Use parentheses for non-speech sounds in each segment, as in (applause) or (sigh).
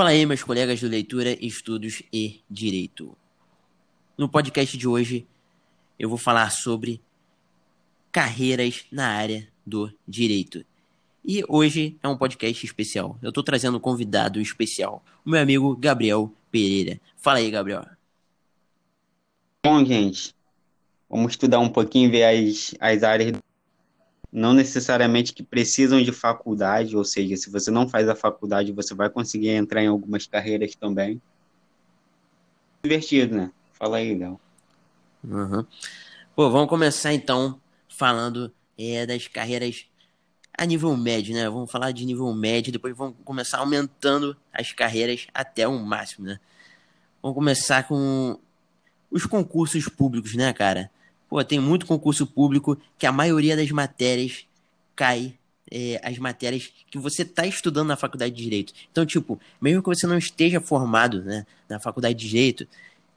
Fala aí, meus colegas do Leitura, Estudos e Direito. No podcast de hoje, eu vou falar sobre carreiras na área do direito. E hoje é um podcast especial. Eu estou trazendo um convidado especial, o meu amigo Gabriel Pereira. Fala aí, Gabriel. Bom, gente, vamos estudar um pouquinho, ver as, as áreas não necessariamente que precisam de faculdade, ou seja, se você não faz a faculdade, você vai conseguir entrar em algumas carreiras também. Divertido, né? Fala aí, Léo. Uhum. Pô, vamos começar então falando é, das carreiras a nível médio, né? Vamos falar de nível médio, depois vamos começar aumentando as carreiras até o máximo, né? Vamos começar com os concursos públicos, né, cara? Pô, tem muito concurso público que a maioria das matérias cai é, as matérias que você está estudando na faculdade de Direito. Então, tipo, mesmo que você não esteja formado né, na faculdade de Direito,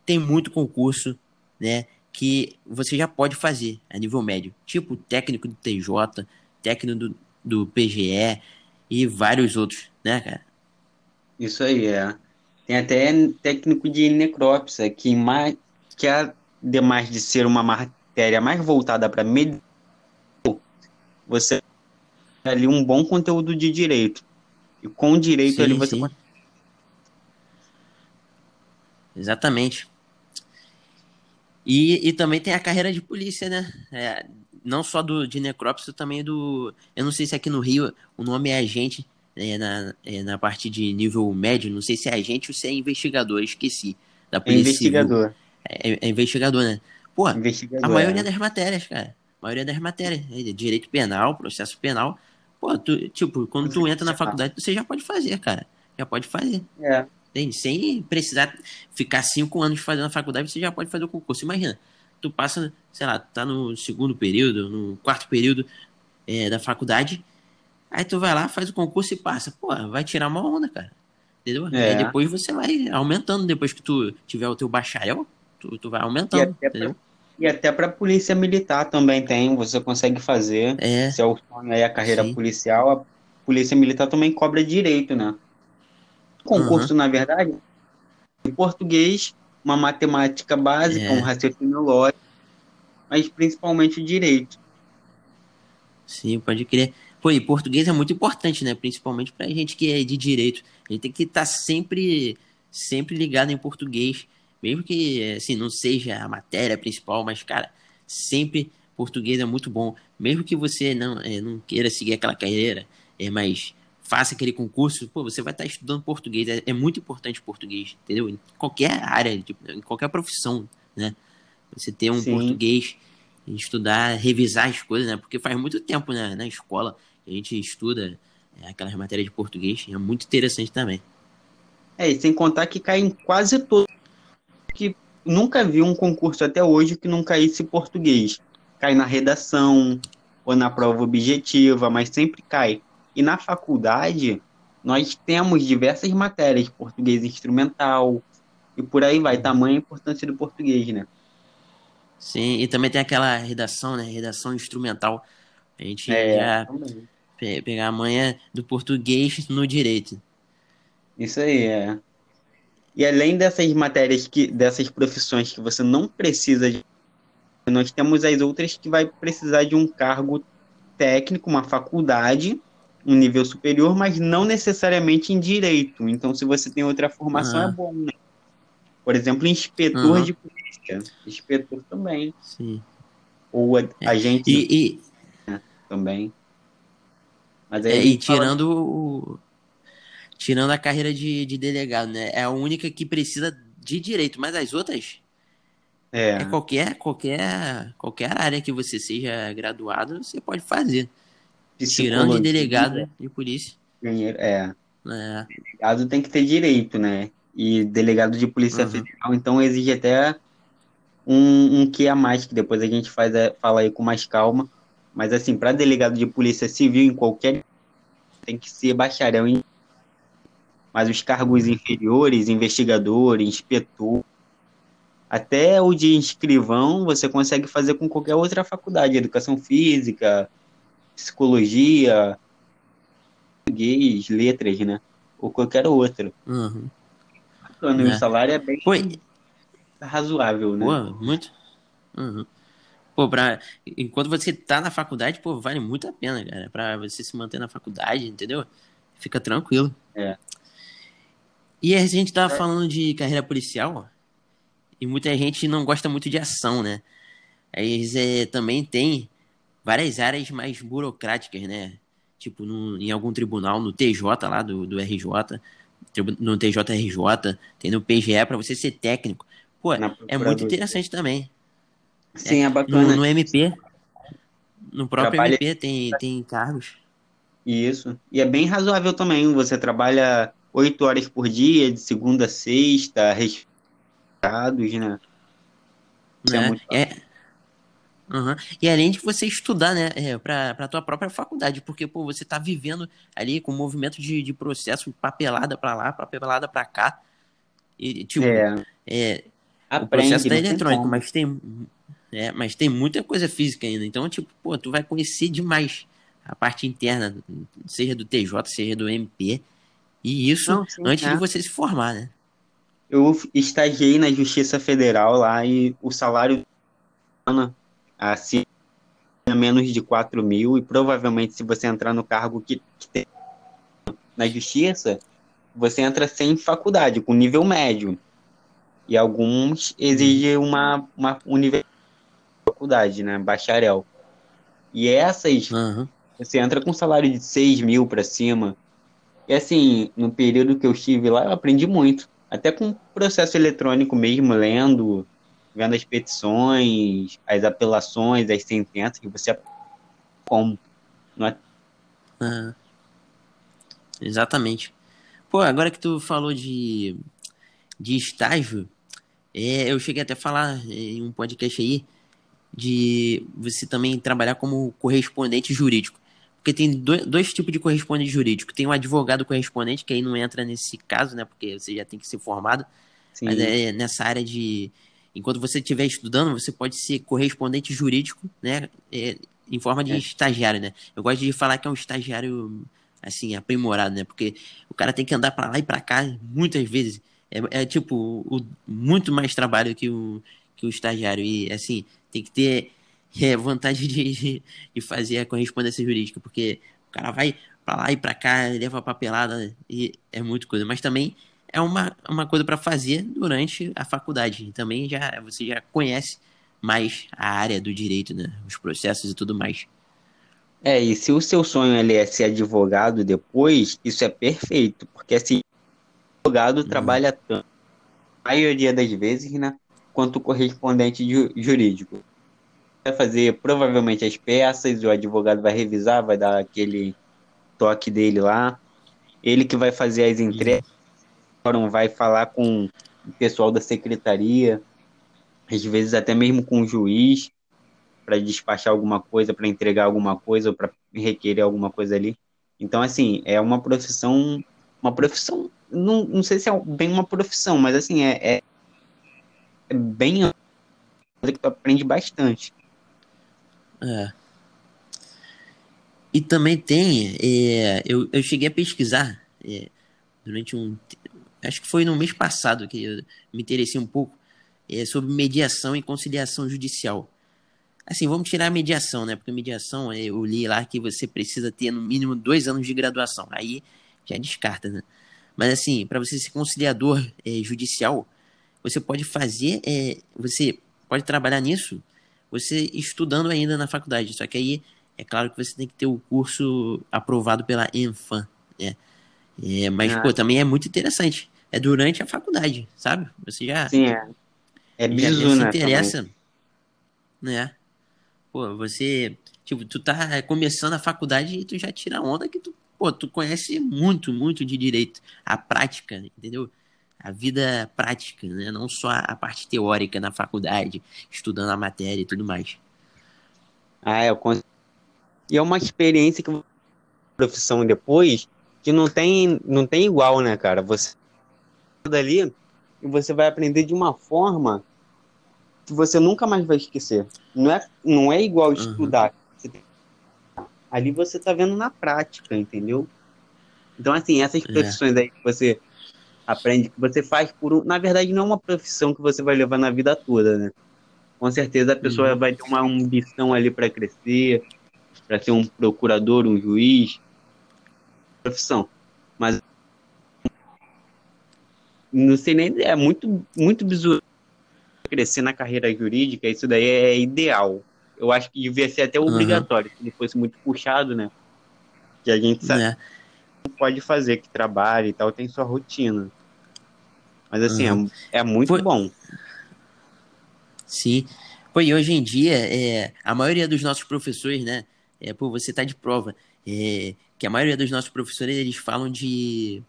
tem muito concurso né, que você já pode fazer a nível médio. Tipo, técnico do TJ, técnico do, do PGE e vários outros, né, cara? Isso aí, é. Tem até técnico de necrópsia, que, mais, que ademais de ser uma matéria mais voltada para medicina, você tem ali um bom conteúdo de direito. E com direito sim, ali você sim. Exatamente. E, e também tem a carreira de polícia, né? É, não só do, de necrópsia, também do. Eu não sei se aqui no Rio o nome é agente, é, na, é, na parte de nível médio, não sei se é agente ou se é investigador, esqueci. Da polícia é investigador. É, é, investigador, né? Pô, a maioria é. das matérias, cara. A maioria das matérias. É direito penal, processo penal. Pô, tu, tipo, quando tu entra na faculdade, você já pode fazer, cara. Já pode fazer. É. Entende? Sem precisar ficar cinco anos fazendo a faculdade, você já pode fazer o concurso. Imagina, tu passa, sei lá, tá no segundo período, no quarto período é, da faculdade, aí tu vai lá, faz o concurso e passa. Pô, vai tirar uma onda, cara. Entendeu? É. Aí depois você vai aumentando, depois que tu tiver o teu bacharel, tu, tu vai aumentando, e entendeu? E até para polícia militar também tem, você consegue fazer. É. Se é o sonho aí a carreira Sim. policial, a polícia militar também cobra direito, né? Concurso, uhum. na verdade, em português, uma matemática básica, é. um raciocínio lógico, mas principalmente direito. Sim, pode crer. Pô, e português é muito importante, né? Principalmente pra gente que é de direito. A gente tem que estar tá sempre, sempre ligado em português. Mesmo que, assim, não seja a matéria principal, mas, cara, sempre português é muito bom. Mesmo que você não, é, não queira seguir aquela carreira, é, mas faça aquele concurso, pô, você vai estar estudando português. É, é muito importante o português, entendeu? Em qualquer área, tipo, em qualquer profissão, né? Você ter um Sim. português, estudar, revisar as coisas, né? Porque faz muito tempo, né, na escola, a gente estuda é, aquelas matérias de português, é muito interessante também. É, e sem contar que cai em quase todo nunca vi um concurso até hoje que não caísse português. Cai na redação ou na prova objetiva, mas sempre cai. E na faculdade, nós temos diversas matérias, português instrumental, e por aí vai, tamanha importância do português, né? Sim, e também tem aquela redação, né? Redação instrumental. A gente é, já pegar a manha do português no direito. Isso aí, é. E além dessas matérias, que, dessas profissões que você não precisa de, nós temos as outras que vai precisar de um cargo técnico, uma faculdade, um nível superior, mas não necessariamente em direito. Então, se você tem outra formação, é bom, né? Por exemplo, inspetor uhum. de polícia. Inspetor também. Sim. Ou é. agente e, e... Né, também. Mas aí é, e tirando o tirando a carreira de, de delegado, né? É a única que precisa de direito, mas as outras é. é, qualquer, qualquer, qualquer área que você seja graduado, você pode fazer. Tirando de delegado de polícia. É. é. Delegado tem que ter direito, né? E delegado de polícia uhum. federal, então exige até um, um que a mais, que depois a gente faz, é, fala aí com mais calma. Mas assim, para delegado de polícia civil em qualquer tem que ser bacharel em mas os cargos inferiores, investigador, inspetor, até o de inscrivão você consegue fazer com qualquer outra faculdade, educação física, psicologia, português, letras, né? ou qualquer outro. Uhum. Bacana, é. o salário é bem Pô, razoável, né? Pô, muito. Uhum. Pô, pra, enquanto você tá na faculdade, pô, vale muito a pena, cara. Pra você se manter na faculdade, entendeu? Fica tranquilo. É. E a gente tava é. falando de carreira policial, e muita gente não gosta muito de ação, né? Aí é, também tem várias áreas mais burocráticas, né? Tipo, no, em algum tribunal, no TJ lá do, do RJ, no TJRJ, tem no PGE para você ser técnico. Pô, é muito interessante também. Sim, é, é bacana. No, no, MP, no próprio trabalha... MP tem, tem cargos. Isso. E é bem razoável também. Você trabalha oito horas por dia, de segunda a sexta, respeitados, né? Isso é, é, muito é... Uhum. E além de você estudar, né, é, para a tua própria faculdade, porque, pô, você tá vivendo ali com o movimento de, de processo, papelada para lá, papelada para cá. E, tipo, é. é Aprende, o processo tá eletrônico, mas tem, é, mas tem muita coisa física ainda. Então, tipo, pô, tu vai conhecer demais a parte interna, seja do TJ, seja do MP. E isso Não, sim, antes é. de você se formar, né? Eu estagiei na Justiça Federal lá e o salário assim menos de 4 mil e provavelmente se você entrar no cargo que, que tem na justiça, você entra sem faculdade, com nível médio. E alguns exigem uma, uma universidade, faculdade, né? Bacharel. E essas, uhum. você entra com salário de 6 mil para cima. E assim, no período que eu estive lá, eu aprendi muito. Até com processo eletrônico mesmo, lendo, vendo as petições, as apelações, as sentenças, que você como. Não é? Uhum. Exatamente. Pô, agora que tu falou de, de estágio, é, eu cheguei até a falar em um podcast aí de você também trabalhar como correspondente jurídico. Porque tem dois, dois tipos de correspondente jurídico. Tem o um advogado correspondente, que aí não entra nesse caso, né? Porque você já tem que ser formado. Sim. Mas é nessa área de. Enquanto você estiver estudando, você pode ser correspondente jurídico, né? É, em forma de é. estagiário, né? Eu gosto de falar que é um estagiário, assim, aprimorado, né? Porque o cara tem que andar para lá e para cá muitas vezes. É, é tipo, o, muito mais trabalho que o, que o estagiário. E, assim, tem que ter (laughs) é, vontade de, de fazer a correspondência jurídica, porque o cara vai para lá e para cá, leva papelada e é muito coisa. Mas também é uma, uma coisa para fazer durante a faculdade. Também já você já conhece mais a área do direito, né? os processos e tudo mais. É, e se o seu sonho ele é ser advogado depois, isso é perfeito, porque assim, advogado uhum. trabalha tanto, a maioria das vezes, né, quanto correspondente jurídico. Vai fazer provavelmente as peças, o advogado vai revisar, vai dar aquele toque dele lá. Ele que vai fazer as entregas, vai falar com o pessoal da secretaria, às vezes até mesmo com o juiz, para despachar alguma coisa, para entregar alguma coisa, ou para requerer alguma coisa ali. Então, assim, é uma profissão, uma profissão, não, não sei se é bem uma profissão, mas assim, é, é é bem que tu aprende bastante. É. E também tem, é, eu, eu cheguei a pesquisar é, durante um. Acho que foi no mês passado que eu me interessei um pouco é, sobre mediação e conciliação judicial. Assim, vamos tirar a mediação, né? Porque mediação, é, eu li lá que você precisa ter no mínimo dois anos de graduação. Aí já descarta, né? Mas assim, para você ser conciliador é, judicial, você pode fazer, é, você pode trabalhar nisso, você estudando ainda na faculdade. Só que aí é claro que você tem que ter o curso aprovado pela Enfam, né? É, mas, ah. pô, também é muito interessante. É durante a faculdade, sabe? Você já. Sim, é. É bizu, já, já se né, interessa. Também. Né? Pô, você. Tipo, tu tá começando a faculdade e tu já tira onda que tu, pô, tu conhece muito, muito de direito. A prática, entendeu? A vida prática, né? não só a parte teórica na faculdade, estudando a matéria e tudo mais. Ah, eu cons... E é uma experiência que profissão depois que não tem, não tem igual, né, cara? Você dali e você vai aprender de uma forma que você nunca mais vai esquecer. Não é, não é igual uhum. estudar. Tem... Ali você tá vendo na prática, entendeu? Então, assim, essas é. profissões aí que você aprende, que você faz por um. Na verdade, não é uma profissão que você vai levar na vida toda, né? Com certeza a pessoa uhum. vai ter uma ambição ali para crescer, para ser um procurador, um juiz. Profissão. Mas. Não sei nem. É muito, muito bizarro crescer na carreira jurídica, isso daí é ideal. Eu acho que devia ser até obrigatório, uhum. se ele fosse muito puxado, né? Que a gente sabe. É pode fazer, que trabalha e tal, tem sua rotina. Mas assim, uhum. é, é, muito Foi... bom. Sim. Pô, e hoje em dia, é, a maioria dos nossos professores, né? É, pô, você tá de prova. É, que a maioria dos nossos professores, eles falam de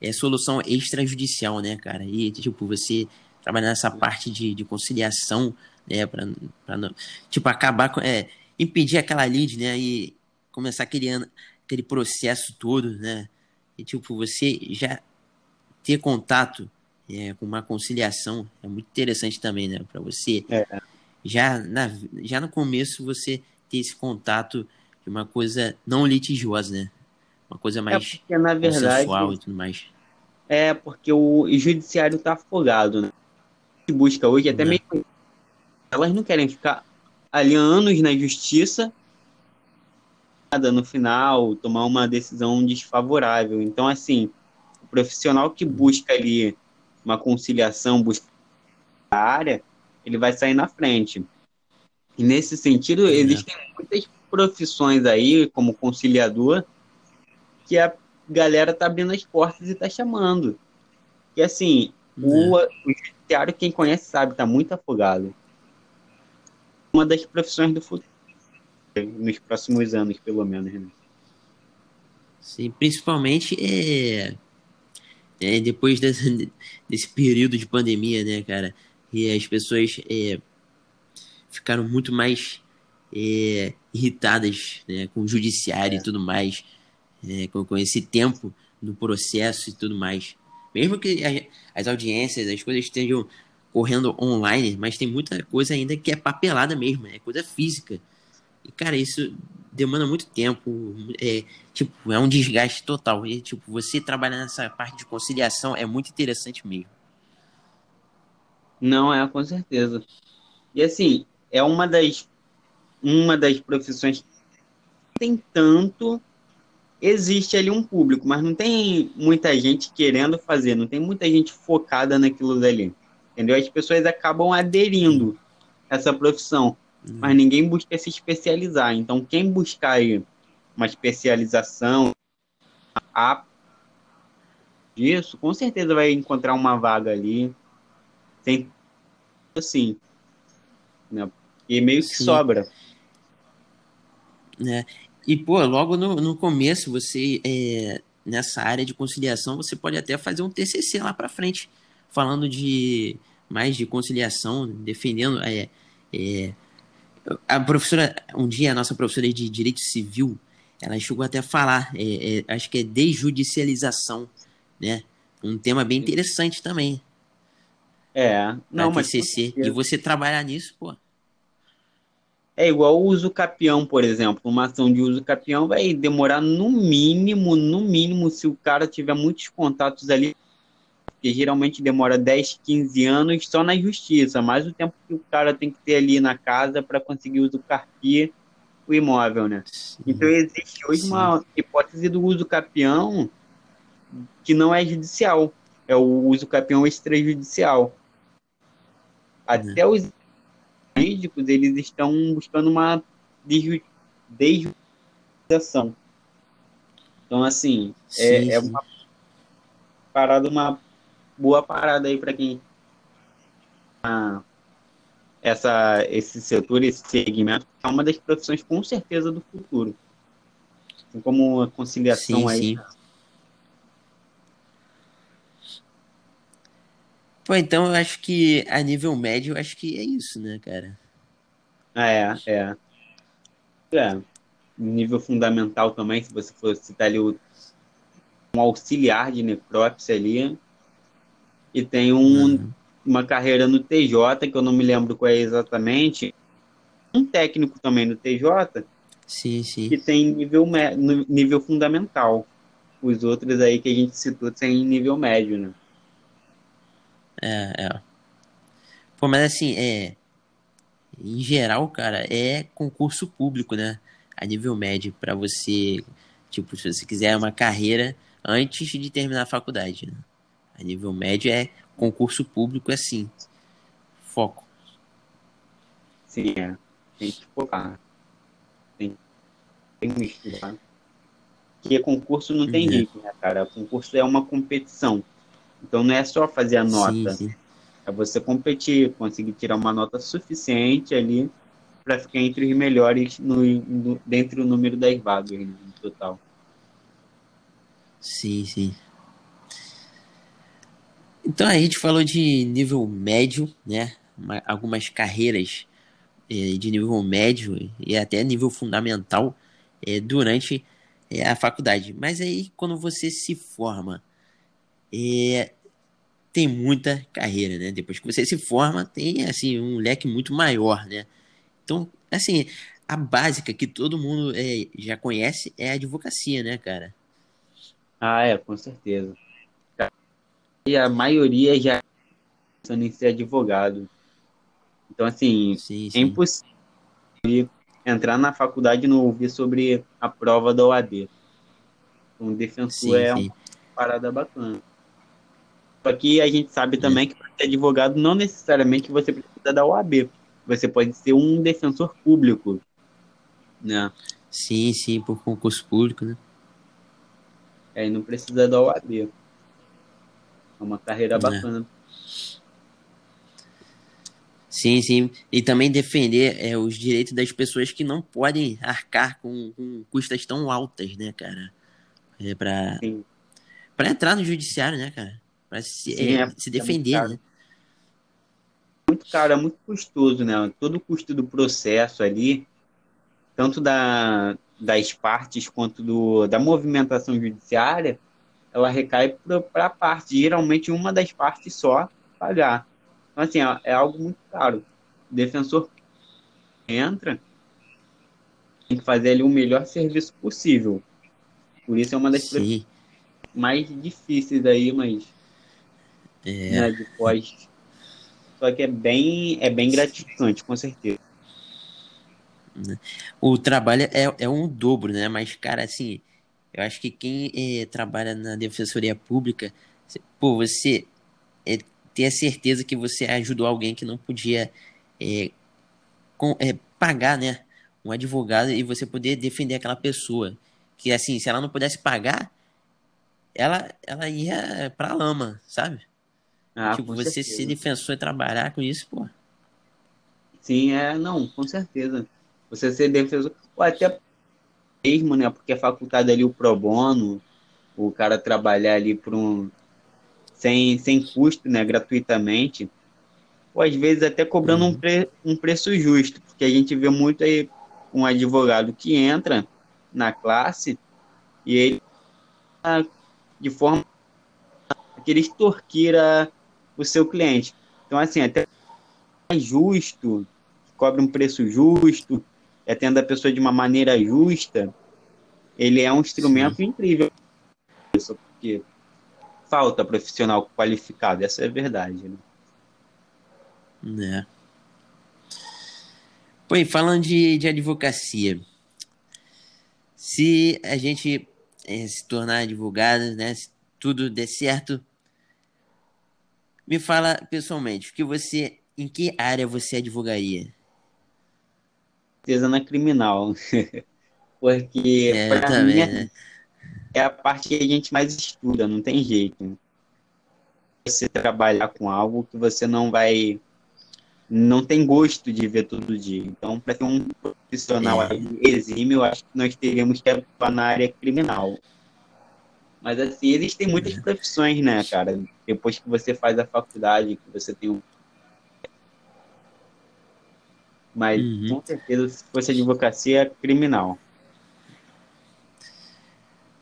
é, solução extrajudicial, né, cara? E, tipo, você trabalhar nessa parte de, de conciliação, né, pra, pra não, tipo, acabar com, é, impedir aquela lead, né, e começar aquele, aquele processo todo, né? E, tipo, você já ter contato é, com uma conciliação é muito interessante também, né? Para você é. já, na, já no começo você ter esse contato de uma coisa não litigiosa, né? Uma coisa é mais é porque, na verdade, e tudo mais. É, porque o judiciário tá afogado, né? Que busca hoje, até é. mesmo elas não querem ficar ali anos na justiça no final, tomar uma decisão desfavorável. Então, assim, o profissional que busca ali uma conciliação, busca a área, ele vai sair na frente. E nesse sentido, é. existem muitas profissões aí, como conciliador, que a galera tá abrindo as portas e tá chamando. E assim, é. o, o judiciário, quem conhece sabe, tá muito afogado. Uma das profissões do futuro nos próximos anos, pelo menos. Né? Sim, principalmente é, é depois desse, desse período de pandemia, né, cara? E as pessoas é, ficaram muito mais é, irritadas né, com o judiciário é. e tudo mais, é, com, com, esse tempo no processo e tudo mais. Mesmo que a, as audiências, as coisas estejam correndo online, mas tem muita coisa ainda que é papelada mesmo, é coisa física. E, cara, isso demanda muito tempo. É, tipo, é um desgaste total. E, tipo, você trabalhar nessa parte de conciliação é muito interessante mesmo. Não, é, com certeza. E, assim, é uma das, uma das profissões que tem tanto existe ali um público, mas não tem muita gente querendo fazer, não tem muita gente focada naquilo dali. Entendeu? As pessoas acabam aderindo a essa profissão mas ninguém busca se especializar. Então, quem buscar uma especialização a disso, com certeza vai encontrar uma vaga ali. Sem assim, né? E meio que Sim. sobra. É. E, pô, logo no, no começo, você, é, nessa área de conciliação, você pode até fazer um TCC lá para frente, falando de mais de conciliação, defendendo é, é, a professora, um dia, a nossa professora de Direito Civil, ela chegou até a falar, é, é, acho que é desjudicialização, né? Um tema bem interessante também. É, não, mas TCC. E você trabalhar nisso, pô. É igual o uso capião, por exemplo. Uma ação de uso capião vai demorar no mínimo, no mínimo, se o cara tiver muitos contatos ali, que geralmente demora 10, 15 anos só na justiça, mais o tempo que o cara tem que ter ali na casa para conseguir usufruir o imóvel, né? Sim. Então existe hoje Sim. uma hipótese do uso capião que não é judicial, é o uso capião extrajudicial. Até uhum. os jurídicos eles estão buscando uma desjudicialização. Então, assim, é, sim, é, é uma parada, uma boa parada aí para quem ah, essa esse setor, esse segmento é uma das profissões com certeza do futuro. Assim como a conciliação sim, aí. Sim. Pô, então eu acho que a nível médio, eu acho que é isso, né, cara? Ah, é, é. É. Nível fundamental também, se você for citar ali o, um auxiliar de necrópsia ali, e tem um, uhum. uma carreira no TJ, que eu não me lembro qual é exatamente, um técnico também no TJ, sim, sim. que tem nível, nível fundamental. os outros aí que a gente citou sem nível médio, né? É, é. Pô, mas assim, é. Em geral, cara, é concurso público, né? A nível médio, para você, tipo, se você quiser uma carreira antes de terminar a faculdade. Né? A nível médio é concurso público, é assim. Foco. Sim, é. Tem que focar. Tem, tem que estudar. Porque concurso não tem uhum. jeito, né, cara? Concurso é uma competição. Então não é só fazer a nota. Sim, sim. É você competir, conseguir tirar uma nota suficiente ali para ficar entre os melhores no, no, dentro do número das vagas né, no total. Sim, sim. Então a gente falou de nível médio, né? Algumas carreiras é, de nível médio e até nível fundamental é, durante é, a faculdade. Mas aí quando você se forma, é, tem muita carreira, né? Depois que você se forma, tem assim um leque muito maior, né? Então, assim, a básica que todo mundo é, já conhece é a advocacia, né, cara? Ah, é, com certeza. E a maioria já pensando em ser advogado. Então, assim, sim, é sim. é impossível entrar na faculdade e não ouvir sobre a prova da OAB. Um defensor sim, é uma parada bacana. Só que a gente sabe também que para ser advogado não necessariamente você precisa da OAB. Você pode ser um defensor público, né? Sim, sim, por concurso público, né? É, não precisa da OAB. É uma carreira é. bacana. Sim, sim. E também defender é, os direitos das pessoas que não podem arcar com, com custas tão altas, né, cara? É pra, pra entrar no judiciário, né, cara? para se, Sim, é, se defender, é muito né? Muito caro, é muito custoso, né? Todo o custo do processo ali, tanto da, das partes quanto do, da movimentação judiciária, ela recai para a parte, geralmente uma das partes só pagar. Então, assim, é, algo muito caro. O defensor entra, tem que fazer ali o melhor serviço possível. Por isso é uma das mais difíceis aí, mas é. Né, de pós. Só que é bem, é bem gratificante, com certeza. O trabalho é, é um dobro, né? Mas, cara, assim, eu acho que quem é, trabalha na defensoria pública, pô, você é, ter a certeza que você ajudou alguém que não podia é, com, é, pagar, né? Um advogado e você poder defender aquela pessoa. Que, assim, se ela não pudesse pagar, ela, ela ia pra lama, sabe? Ah, tipo, você certeza. ser defensor e trabalhar com isso, pô. Sim, é, não, com certeza. Você ser defensor, ou até mesmo, né, porque é facultado ali o pro bono, o cara trabalhar ali por um, sem, sem custo, né, gratuitamente, ou às vezes até cobrando uhum. um, pre, um preço justo, porque a gente vê muito aí um advogado que entra na classe e ele de forma que ele extorquir a, o seu cliente. Então, assim, até mais justo, cobre um preço justo, atenda a pessoa de uma maneira justa, ele é um instrumento Sim. incrível. Porque falta profissional qualificado, essa é a verdade. Né? É. E falando de, de advocacia, se a gente é, se tornar advogado, né, se tudo der certo, me fala pessoalmente, que você, em que área você advogaria? Certeza na criminal. (laughs) Porque é, para mim é, né? é a parte que a gente mais estuda, não tem jeito. Você trabalhar com algo que você não vai não tem gosto de ver todo dia. Então, para ser um profissional é. exímio, eu acho que nós teríamos que atuar na área criminal. Mas assim, existem muitas profissões, né, cara? Depois que você faz a faculdade, que você tem um. Mas uhum. com certeza, se fosse advocacia, é criminal.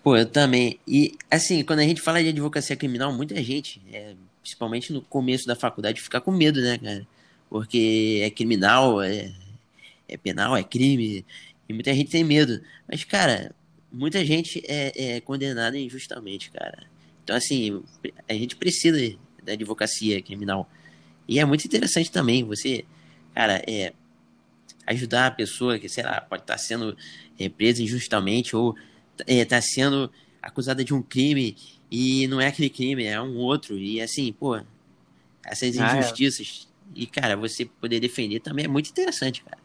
Pô, eu também. E assim, quando a gente fala de advocacia criminal, muita gente, é, principalmente no começo da faculdade, fica com medo, né, cara? Porque é criminal, é, é penal, é crime. E muita gente tem medo. Mas, cara, muita gente é, é condenada injustamente, cara. Então, assim, a gente precisa da advocacia criminal. E é muito interessante também você, cara, é, ajudar a pessoa que, sei lá, pode estar sendo é, presa injustamente ou está é, sendo acusada de um crime e não é aquele crime, é um outro. E assim, pô, essas ah, é. injustiças. E, cara, você poder defender também é muito interessante, cara.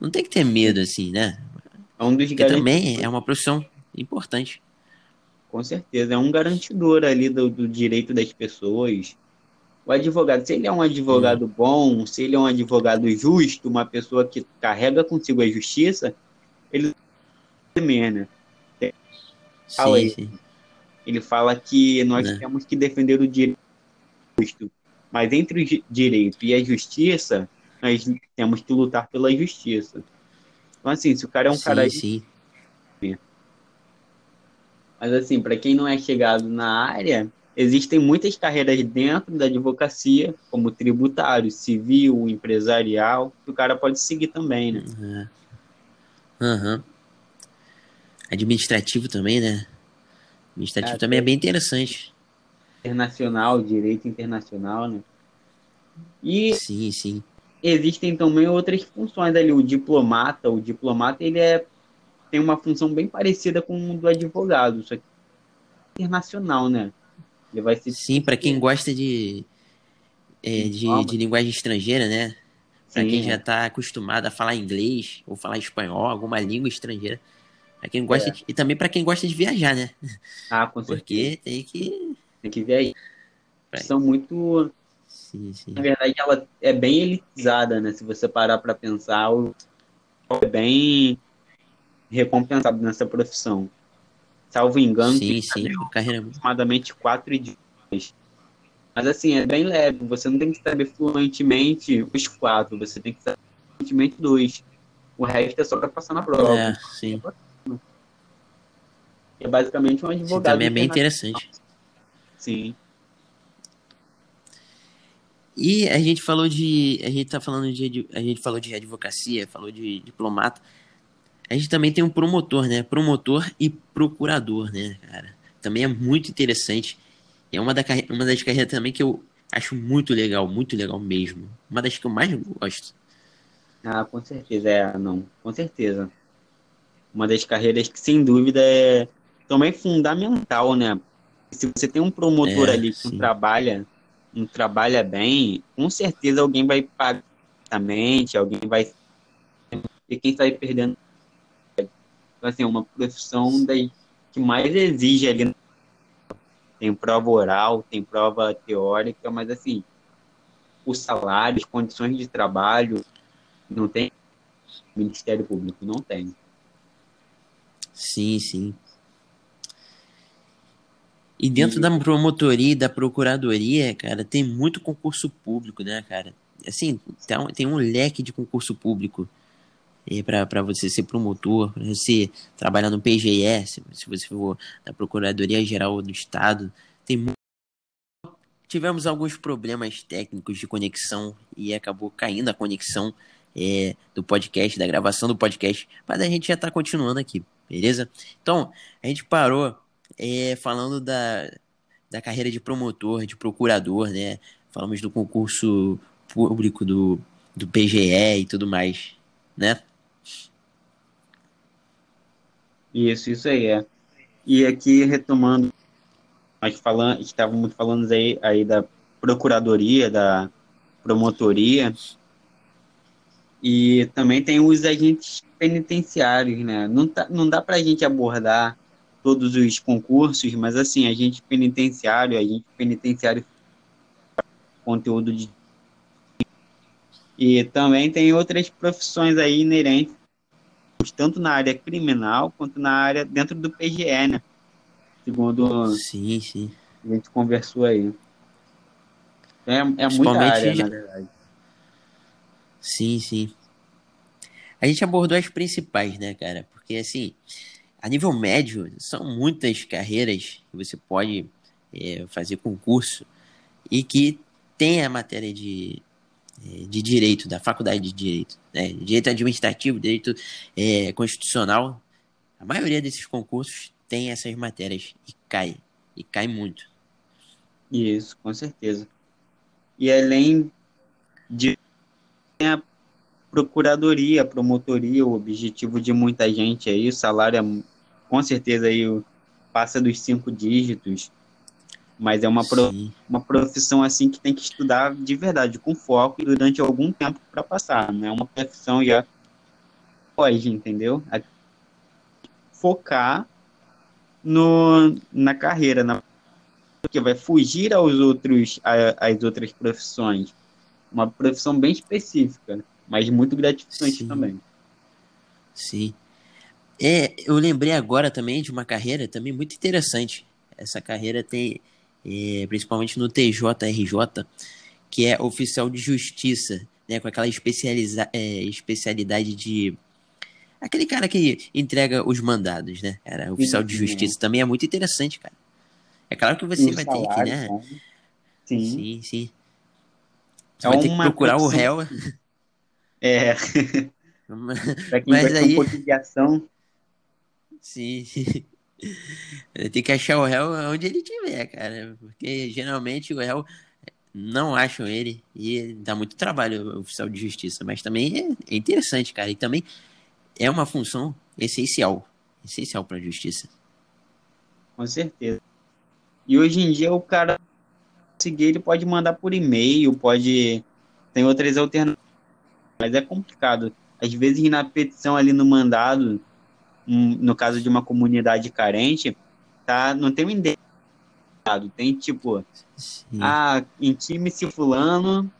Não tem que ter medo, assim, né? É um dos Porque também é uma profissão importante. Com certeza, é um garantidor ali do, do direito das pessoas. O advogado, se ele é um advogado hum. bom, se ele é um advogado justo, uma pessoa que carrega consigo a justiça, ele né? Fala sim, sim. Ele fala que nós é. temos que defender o direito justo. Mas entre o direito e a justiça, nós temos que lutar pela justiça. Então, assim, se o cara é um sim, cara. Sim. Mas, assim, para quem não é chegado na área, existem muitas carreiras dentro da advocacia, como tributário, civil, empresarial, que o cara pode seguir também, né? Uhum. uhum. Administrativo também, né? Administrativo é, também é bem interessante internacional, direito internacional, né? E sim, sim. Existem também outras funções ali. O diplomata, o diplomata ele é tem uma função bem parecida com o do advogado, só que internacional, né? Ele vai sim para quem gosta de é, de, de, linguagem estrangeira, né? Para quem já está acostumado a falar inglês ou falar espanhol, alguma língua estrangeira. Para quem gosta é. de, e também para quem gosta de viajar, né? Ah, com certeza. Porque tem que tem que ver aí. São muito. Sim, sim. Na verdade, ela é bem elitizada, né? Se você parar para pensar, é bem recompensado nessa profissão. Salvo engano, sim, sim. Carreira... aproximadamente quatro idiomas. Mas assim, é bem leve. Você não tem que saber fluentemente os quatro, você tem que saber fluentemente dois. O resto é só para passar na prova. É, sim. É basicamente um advogado. Também é bem interessante. Sim. E a gente falou de. A gente tá falando de. A gente falou de advocacia, falou de diplomata. A gente também tem um promotor, né? Promotor e procurador, né, cara? Também é muito interessante. É uma, da, uma das carreiras também que eu acho muito legal, muito legal mesmo. Uma das que eu mais gosto. Ah, com certeza, é, não, com certeza. Uma das carreiras que, sem dúvida, é também fundamental, né? se você tem um promotor é, ali que trabalha, não trabalha bem, com certeza alguém vai pagar alguém vai. E quem está perdendo. Então, assim, é uma profissão da, que mais exige ali. Tem prova oral, tem prova teórica, mas assim, o salário, as condições de trabalho, não tem. Ministério Público não tem. Sim, sim. E dentro da promotoria e da procuradoria, cara, tem muito concurso público, né, cara? Assim, um, tem um leque de concurso público é, para você ser promotor, para você trabalhar no PGE, se, você for da Procuradoria Geral do Estado. Tem muito... Tivemos alguns problemas técnicos de conexão e acabou caindo a conexão é, do podcast, da gravação do podcast, mas a gente já está continuando aqui, beleza? Então, a gente parou é, falando da, da carreira de promotor, de procurador, né? Falamos do concurso público do, do PGE e tudo mais, né? Isso, isso aí é. E aqui retomando, nós falando, estávamos falando aí, aí da procuradoria, da promotoria, e também tem os agentes penitenciários, né? Não, tá, não dá para a gente abordar todos os concursos, mas assim, a gente penitenciário, a gente penitenciário conteúdo de e também tem outras profissões aí inerentes tanto na área criminal quanto na área dentro do PGE, né? Segundo sim, sim. a gente conversou aí. É, é muita área, na verdade. Sim, sim. A gente abordou as principais, né, cara? Porque assim, a nível médio, são muitas carreiras que você pode é, fazer concurso e que tem a matéria de, de direito, da faculdade de direito, né? direito administrativo, direito é, constitucional, A maioria desses concursos tem essas matérias e cai. E cai muito. Isso, com certeza. E além de a procuradoria, a promotoria, o objetivo de muita gente aí, o salário é, com certeza aí passa dos cinco dígitos, mas é uma, pro, uma profissão assim que tem que estudar de verdade, com foco e durante algum tempo para passar, não é uma profissão já pode, entendeu? Focar no, na carreira, na que vai fugir aos outros, às outras profissões. Uma profissão bem específica, mas muito gratificante Sim. também. Sim. É, eu lembrei agora também de uma carreira também muito interessante. Essa carreira tem, é, principalmente no TJRJ, que é oficial de justiça, né, com aquela especializa, é, especialidade de aquele cara que entrega os mandados, né? Era oficial de justiça também é muito interessante, cara. É claro que você vai ter que, né? Sim, sim. sim. Você é vai ter que procurar o réu. É. (laughs) pra quem Mas aí... pouquinho de ação. Sim. Tem que achar o réu onde ele estiver, cara. Porque geralmente o réu não acham ele e dá muito trabalho o oficial de justiça. Mas também é, é interessante, cara. E também é uma função essencial. Essencial para a justiça. Com certeza. E hoje em dia o cara seguir, ele pode mandar por e-mail, pode. Tem outras alternativas. Mas é complicado. Às vezes na petição ali no mandado, no caso de uma comunidade carente, tá, não tem um endereço. Tem tipo, Sim. ah, intime-se fulano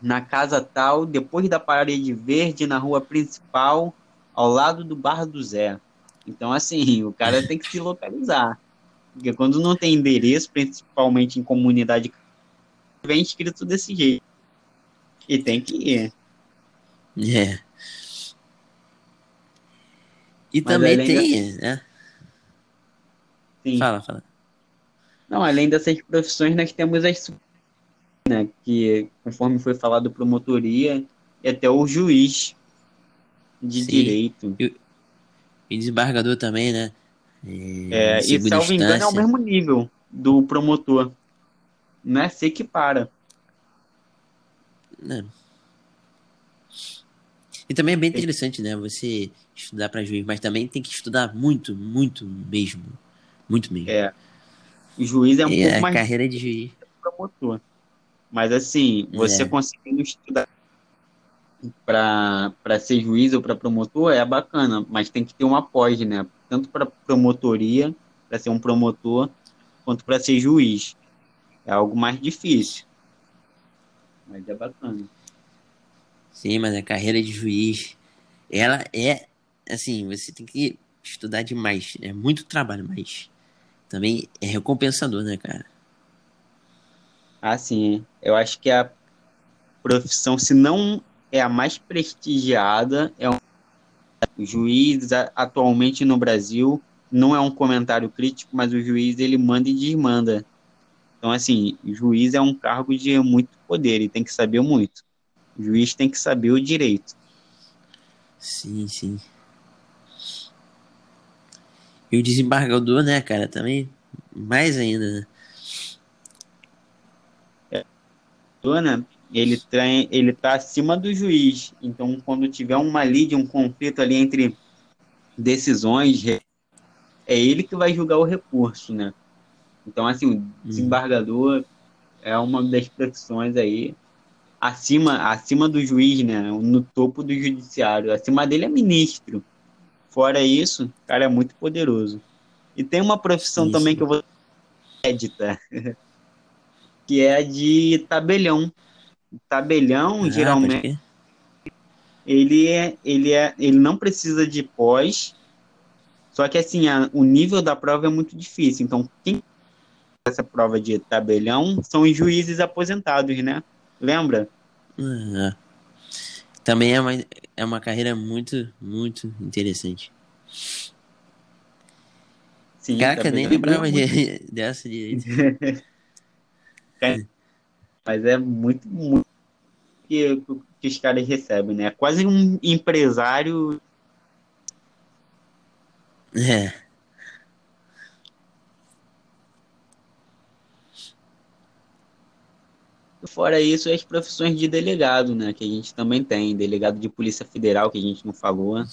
na casa tal, depois da parede verde, na rua principal, ao lado do bar do Zé. Então, assim, o cara tem que se localizar. Porque quando não tem endereço, principalmente em comunidade, vem escrito desse jeito. E tem que ir. É. E Mas também tem, né? Sim. Fala, fala. Não, além dessas profissões, nós temos as né, que, conforme foi falado, promotoria e até o juiz de Sim. direito. E, e desembargador também, né? É, e, se não me engano, é o mesmo nível do promotor. Não é se equipara. Não. E também é bem interessante, né? Você estudar para juiz, mas também tem que estudar muito, muito mesmo. Muito mesmo. É. O juiz é um é, pouco a mais. carreira de juiz. Promotor. Mas assim, você é. conseguindo estudar para ser juiz ou para promotor é bacana, mas tem que ter um após, né? Tanto para promotoria, para ser um promotor, quanto para ser juiz. É algo mais difícil. Mas é bacana. Sim, mas a carreira de juiz, ela é assim, você tem que estudar demais. É muito trabalho, mas também é recompensador, né, cara? Ah, sim. Eu acho que a profissão, se não é a mais prestigiada. É um... O juiz atualmente no Brasil não é um comentário crítico, mas o juiz ele manda e desmanda. Então, assim, o juiz é um cargo de muito poder e tem que saber muito. O juiz tem que saber o direito. Sim, sim. E o desembargador, né, cara, também mais ainda, né? Né? ele tem, ele está acima do juiz. Então, quando tiver uma lide, um conflito ali entre decisões, é ele que vai julgar o recurso, né? Então, assim, o hum. desembargador é uma das profissões aí acima, acima do juiz, né? No topo do judiciário. Acima dele é ministro. Fora isso, o cara é muito poderoso. E tem uma profissão sim, também que eu vou editar, (laughs) que é a de tabelião tabelião, ah, geralmente, ele é, ele é, ele não precisa de pós, só que assim, a, o nível da prova é muito difícil. Então, quem essa prova de tabelião são os juízes aposentados, né? Lembra? Uhum. Também é uma, é uma carreira muito, muito interessante. Sim, Caraca, nem lembrava é muito... (laughs) dessa direito. (laughs) Mas é muito, muito que, que os caras recebem, né? É quase um empresário. É. Fora isso, as profissões de delegado, né? Que a gente também tem. Delegado de Polícia Federal, que a gente não falou.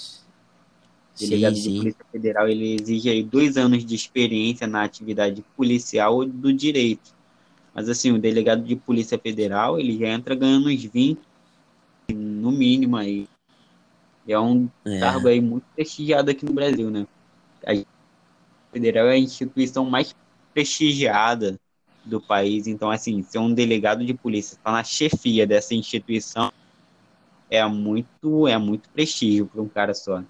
Delegado sim, sim. de Polícia Federal, ele exige aí dois anos de experiência na atividade policial ou do direito. Mas assim, o delegado de Polícia Federal, ele já entra ganhando uns 20, no mínimo aí. É um é. cargo aí muito prestigiado aqui no Brasil, né? A Federal é a instituição mais prestigiada do país. Então, assim, ser um delegado de polícia, estar tá na chefia dessa instituição é muito, é muito prestígio para um cara só.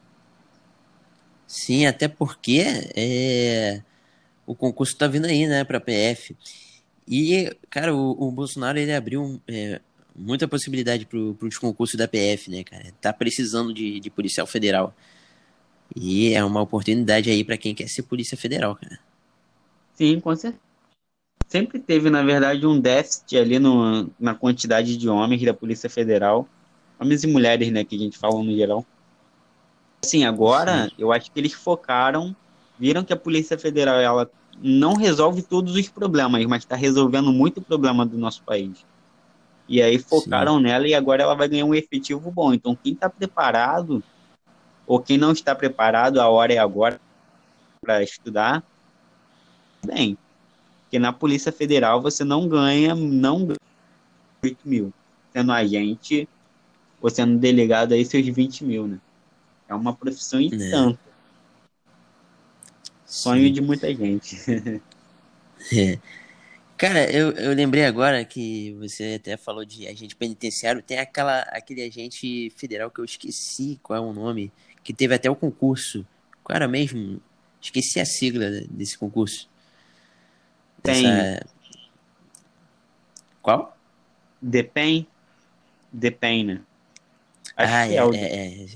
Sim, até porque é, o concurso está vindo aí, né, para PF. E, cara, o, o Bolsonaro ele abriu é, muita possibilidade para os concursos da PF, né, cara? Tá precisando de, de policial federal. E é uma oportunidade aí para quem quer ser polícia federal, cara. Sim, com certeza sempre teve, na verdade, um déficit ali no, na quantidade de homens da Polícia Federal, homens e mulheres, né, que a gente fala no geral. Assim, agora, Sim. eu acho que eles focaram, viram que a Polícia Federal, ela não resolve todos os problemas, mas está resolvendo muito problema do nosso país. E aí focaram Sim. nela e agora ela vai ganhar um efetivo bom. Então, quem está preparado, ou quem não está preparado, a hora é agora para estudar, bem, porque na Polícia Federal você não ganha, não ganha 8 mil. Sendo agente ou sendo delegado aí seus 20 mil, né? É uma profissão em é. Sonho Sim. de muita gente. (laughs) é. Cara, eu, eu lembrei agora que você até falou de agente penitenciário. Tem aquela, aquele agente federal que eu esqueci qual é o nome, que teve até o concurso. Qual era mesmo? Esqueci a sigla desse concurso. Tem. Essa... Qual? Depende. Depende. Acho ah, que é, é, o... é, é.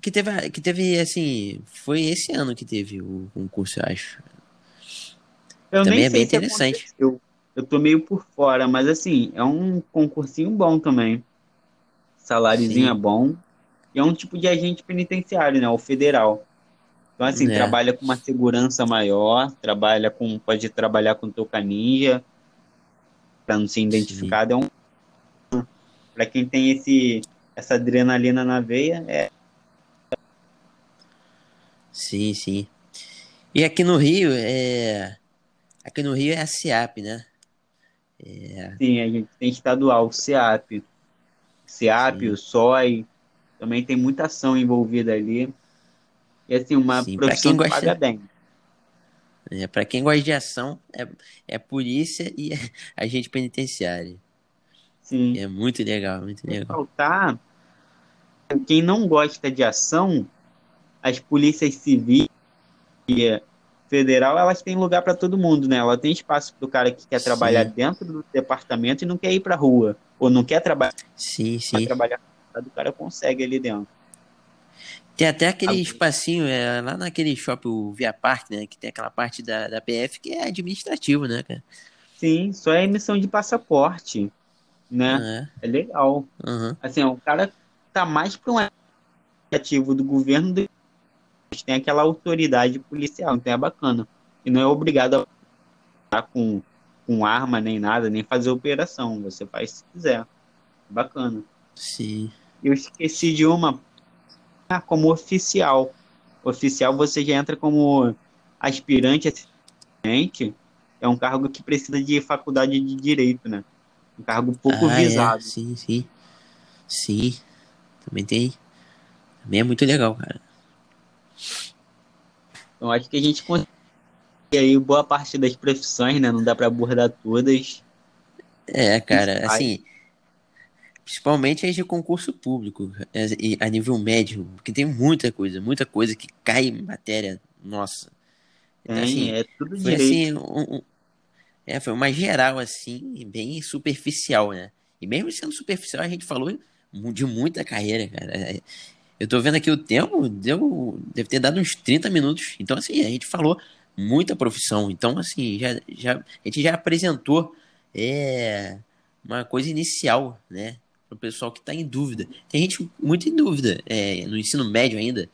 Que teve, que teve, assim, foi esse ano que teve o concurso, eu acho. Eu também é bem interessante. Eu, eu tô meio por fora, mas assim, é um concursinho bom também. Saláriozinho é bom. E é um tipo de agente penitenciário, né? O federal. Então, assim, é. trabalha com uma segurança maior, trabalha com. Pode trabalhar com touca ninja, para não ser identificado. Sim. É um. Para quem tem esse, essa adrenalina na veia, é. Sim, sim. E aqui no Rio, é. Aqui no Rio é a CIAP, né? É... Sim, a gente tem estadual, o CIAP. CIAP, sim. o SOI. Também tem muita ação envolvida ali. E assim, uma Sim, profissão que gosta... paga bem. É, para quem gosta de ação, é, é polícia e é (laughs) agente penitenciário. Sim. É muito legal, muito legal. Faltar, quem não gosta de ação, as polícias civis e federal, elas têm lugar para todo mundo, né? Ela tem espaço para o cara que quer sim. trabalhar dentro do departamento e não quer ir para rua, ou não quer trabalhar. Sim, sim. trabalhar, o cara consegue ali dentro. Tem até aquele ah, espacinho é, lá naquele shopping, o Via Park, né? Que tem aquela parte da, da PF que é administrativo, né, cara? Sim, só é emissão de passaporte, né? É, é legal. Uhum. Assim, o cara tá mais para um ativo do governo do tem aquela autoridade policial, então é bacana. E não é obrigado a estar com, com arma nem nada, nem fazer operação. Você faz se quiser. Bacana. Sim. Eu esqueci de uma como oficial. Oficial você já entra como aspirante, assistente. É um cargo que precisa de faculdade de direito, né? Um cargo pouco ah, é. visado. É. Sim, sim. Sim. Também tem. Também é muito legal, cara. Então acho que a gente consegue aí boa parte das profissões, né? Não dá para abordar todas. É, cara, assim, Principalmente as de concurso público, a nível médio, porque tem muita coisa, muita coisa que cai em matéria nossa. Então, assim, é tudo foi, assim, um, um, é, foi uma geral, assim, bem superficial, né? E mesmo sendo superficial, a gente falou de muita carreira, cara. É, eu tô vendo aqui o tempo, deu, deve ter dado uns 30 minutos. Então, assim, a gente falou muita profissão. Então, assim, já, já, a gente já apresentou é, uma coisa inicial, né? Para o pessoal que está em dúvida. Tem gente muito em dúvida é, no ensino médio ainda.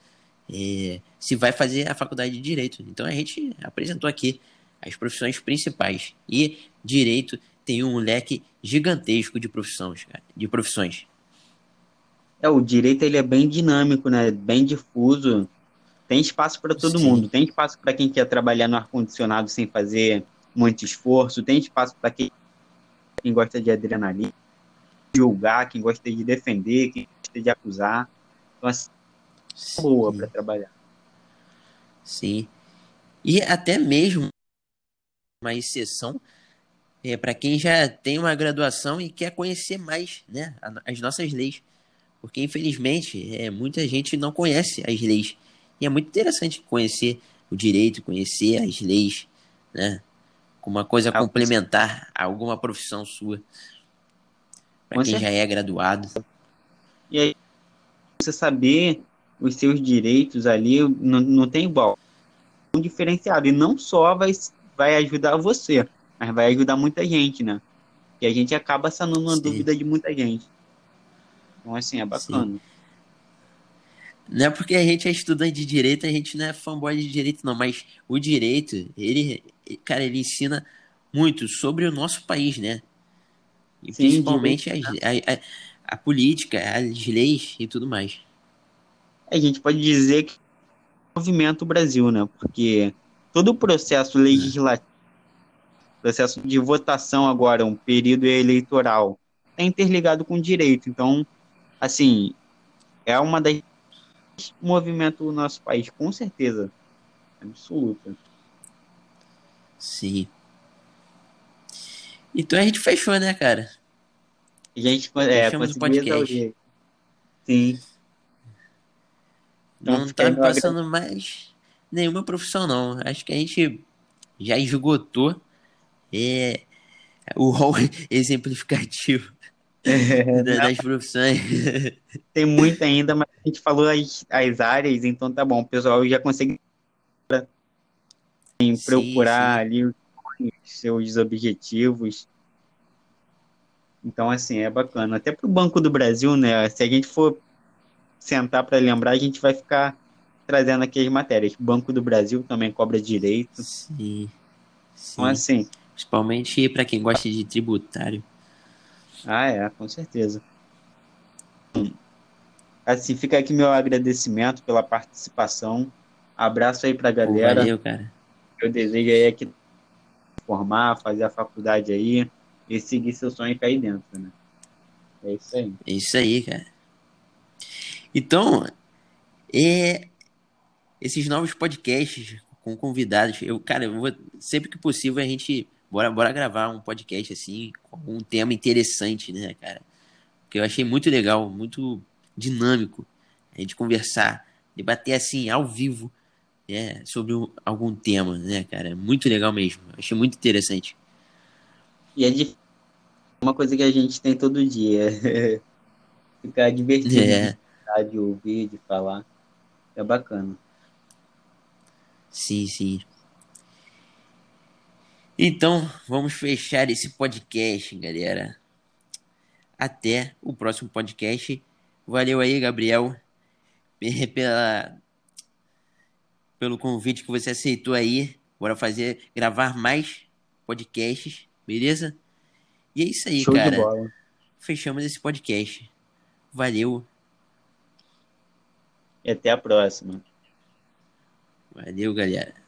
é, se vai fazer a faculdade de direito. Então a gente apresentou aqui as profissões principais. E direito tem um leque gigantesco de profissões, cara, de profissões. É, o direito ele é bem dinâmico, né? Bem difuso. Tem espaço para todo Sim. mundo. Tem espaço para quem quer trabalhar no ar condicionado sem fazer muito esforço. Tem espaço para quem, quem gosta de adrenalina, julgar, quem gosta de defender, quem gosta de acusar. Então, assim, Sim. boa para trabalhar. Sim. E até mesmo uma exceção é, para quem já tem uma graduação e quer conhecer mais né, as nossas leis. Porque, infelizmente, é, muita gente não conhece as leis. E é muito interessante conhecer o direito, conhecer as leis, né? Como uma coisa complementar a alguma profissão sua. Para quem já é graduado. E aí, você saber os seus direitos ali, não, não tem igual. Um diferenciado. E não só vai, vai ajudar você, mas vai ajudar muita gente, né? E a gente acaba sanando uma Sim. dúvida de muita gente. Então, assim, é bacana. Sim. Não é porque a gente é estudante de direito, a gente não é fanboy de direito, não. Mas o direito, ele, cara, ele ensina muito sobre o nosso país, né? E Sim, principalmente a, a, a, a, política, as leis e tudo mais. A gente pode dizer que é o movimento Brasil, né? Porque todo o processo legislativo, processo de votação agora, um período eleitoral, é interligado com o direito. Então, assim, é uma das movimento do nosso país, com certeza. Absoluta. Sim. Então a gente fechou, né, cara? A gente é, Fechamos o podcast. Sim. Então, não tá me passando mais nenhuma profissão, não. Acho que a gente já esgotou é, o rol (laughs) exemplificativo (laughs) é, das profissões. (laughs) Tem muita ainda, mas a gente falou as, as áreas, então tá bom. O pessoal já consegue sim, procurar sim. ali os seus objetivos. Então, assim, é bacana. Até para o Banco do Brasil, né? Se a gente for sentar para lembrar, a gente vai ficar trazendo aqui as matérias. O Banco do Brasil também cobra direito. Sim. sim. Então, assim. Principalmente para quem gosta de tributário. Ah, é, com certeza. Assim, fica aqui meu agradecimento pela participação. Abraço aí pra galera. Pô, valeu, cara. Eu desejo aí aqui formar, fazer a faculdade aí e seguir seu sonho cair dentro, né? É isso aí. É isso aí, cara. Então, é, esses novos podcasts com convidados, eu, cara, eu vou, sempre que possível a gente bora, bora gravar um podcast assim, com um tema interessante, né, cara? Que eu achei muito legal, muito dinâmico a gente conversar, debater assim, ao vivo, né, sobre um, algum tema, né, cara? Muito legal mesmo, achei muito interessante. E é uma coisa que a gente tem todo dia. (laughs) Ficar divertido. É de ouvir, de falar. É bacana. Sim, sim. Então, vamos fechar esse podcast, galera. Até o próximo podcast. Valeu aí, Gabriel, (laughs) pela, pelo convite que você aceitou aí. Bora fazer, gravar mais podcasts, beleza? E é isso aí, Show cara. Fechamos esse podcast. Valeu. E até a próxima. Valeu, galera.